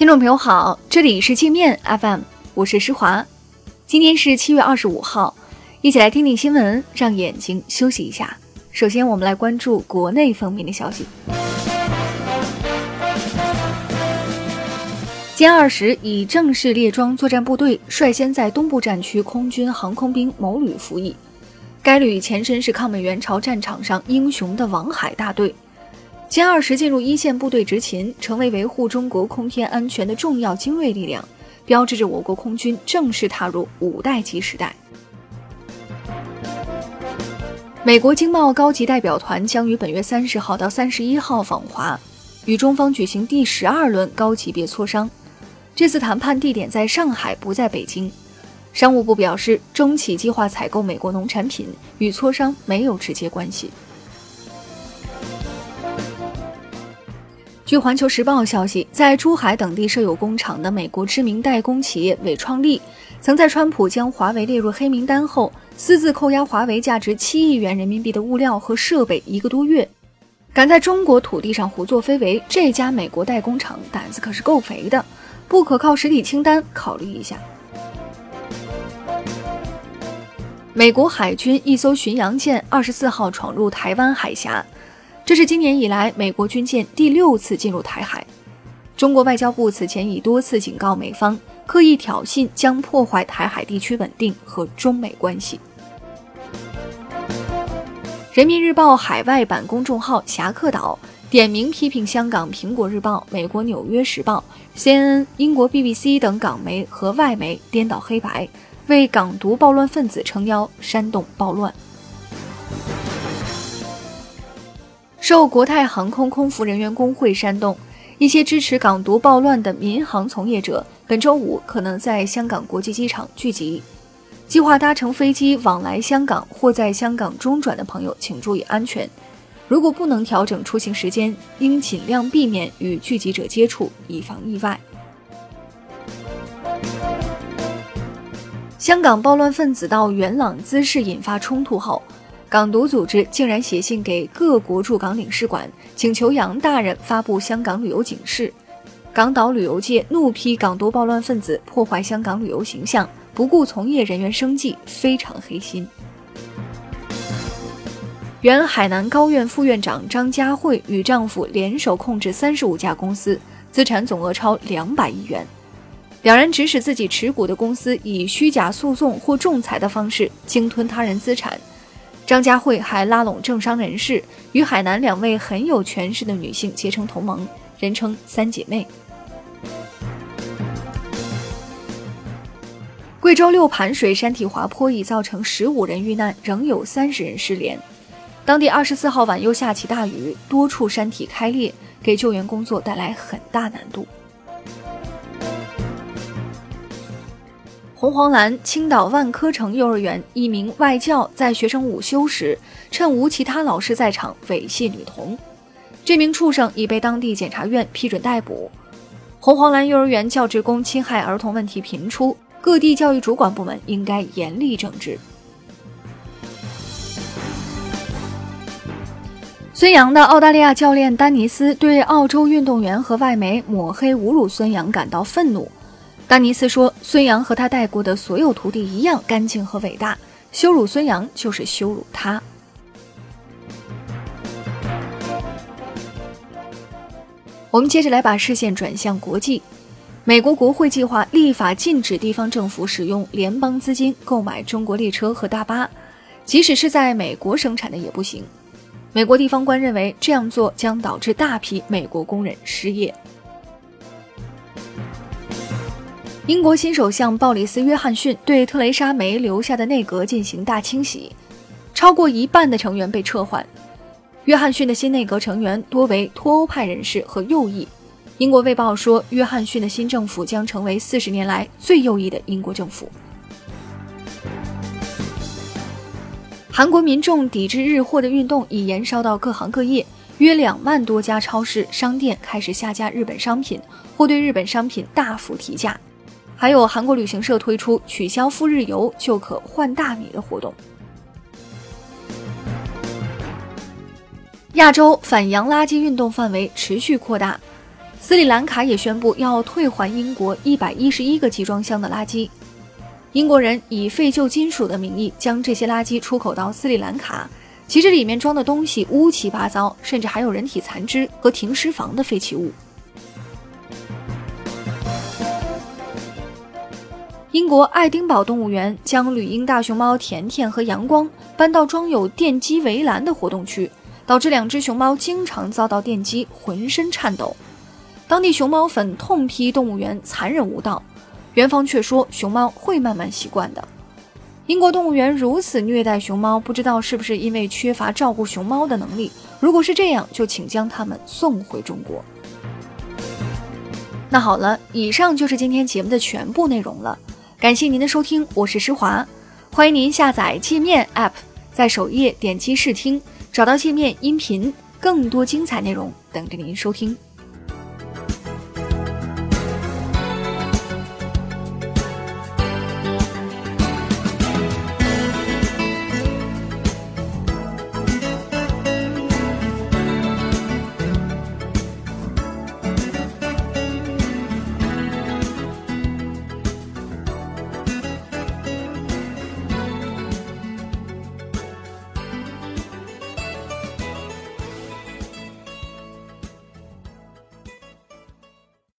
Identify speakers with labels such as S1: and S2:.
S1: 听众朋友好，这里是界面 FM，我是施华。今天是七月二十五号，一起来听听新闻，让眼睛休息一下。首先，我们来关注国内方面的消息。歼二十已正式列装作战部队，率先在东部战区空军航空兵某旅服役。该旅前身是抗美援朝战场上英雄的王海大队。歼二十进入一线部队执勤，成为维护中国空天安全的重要精锐力量，标志着我国空军正式踏入五代机时代。美国经贸高级代表团将于本月三十号到三十一号访华，与中方举行第十二轮高级别磋商。这次谈判地点在上海，不在北京。商务部表示，中企计划采购美国农产品，与磋商没有直接关系。据环球时报消息，在珠海等地设有工厂的美国知名代工企业伟创力，曾在川普将华为列入黑名单后，私自扣押华为价值七亿元人民币的物料和设备一个多月，敢在中国土地上胡作非为，这家美国代工厂胆子可是够肥的，不可靠实体清单考虑一下。美国海军一艘巡洋舰二十四号闯入台湾海峡。这是今年以来美国军舰第六次进入台海。中国外交部此前已多次警告美方，刻意挑衅将破坏台海地区稳定和中美关系。人民日报海外版公众号“侠客岛”点名批评香港《苹果日报》、美国《纽约时报》、CNN、英国 BBC 等港媒和外媒颠倒黑白，为港独暴乱分子撑腰，煽动暴乱。受国泰航空空服人员工会煽动，一些支持港独暴乱的民航从业者本周五可能在香港国际机场聚集。计划搭乘飞机往来香港或在香港中转的朋友，请注意安全。如果不能调整出行时间，应尽量避免与聚集者接触，以防意外。香港暴乱分子到元朗滋事，引发冲突后。港独组织竟然写信给各国驻港领事馆，请求杨大人发布香港旅游警示。港岛旅游界怒批港独暴乱分子破坏香港旅游形象，不顾从业人员生计，非常黑心。原海南高院副院长张家慧与丈夫联手控制三十五家公司，资产总额超两百亿元。两人指使自己持股的公司以虚假诉讼或仲裁的方式鲸吞他人资产。张家慧还拉拢政商人士，与海南两位很有权势的女性结成同盟，人称“三姐妹”。贵州六盘水山体滑坡已造成十五人遇难，仍有三十人失联。当地二十四号晚又下起大雨，多处山体开裂，给救援工作带来很大难度。红黄蓝青岛万科城幼儿园一名外教在学生午休时，趁无其他老师在场猥亵女童，这名畜生已被当地检察院批准逮捕。红黄蓝幼儿园教职工侵害儿童问题频出，各地教育主管部门应该严厉整治。孙杨的澳大利亚教练丹尼斯对澳洲运动员和外媒抹黑侮辱孙杨感到愤怒。丹尼斯说：“孙杨和他带过的所有徒弟一样干净和伟大，羞辱孙杨就是羞辱他。”我们接着来把视线转向国际，美国国会计划立法禁止地方政府使用联邦资金购买中国列车和大巴，即使是在美国生产的也不行。美国地方官认为这样做将导致大批美国工人失业。英国新首相鲍里斯·约翰逊对特蕾莎·梅留下的内阁进行大清洗，超过一半的成员被撤换。约翰逊的新内阁成员多为脱欧派人士和右翼。英国卫报说，约翰逊的新政府将成为四十年来最右翼的英国政府。韩国民众抵制日货的运动已延烧到各行各业，约两万多家超市、商店开始下架日本商品，或对日本商品大幅提价。还有韩国旅行社推出取消赴日游就可换大米的活动。亚洲反洋垃圾运动范围持续扩大，斯里兰卡也宣布要退还英国一百一十一个集装箱的垃圾。英国人以废旧金属的名义将这些垃圾出口到斯里兰卡，其实里面装的东西乌七八糟，甚至还有人体残肢和停尸房的废弃物。英国爱丁堡动物园将旅英大熊猫甜甜和阳光搬到装有电击围栏的活动区，导致两只熊猫经常遭到电击，浑身颤抖。当地熊猫粉痛批动物园残忍无道，园方却说熊猫会慢慢习惯的。英国动物园如此虐待熊猫，不知道是不是因为缺乏照顾熊猫的能力？如果是这样，就请将它们送回中国。那好了，以上就是今天节目的全部内容了。感谢您的收听，我是施华，欢迎您下载界面 App，在首页点击试听，找到界面音频，更多精彩内容等着您收听。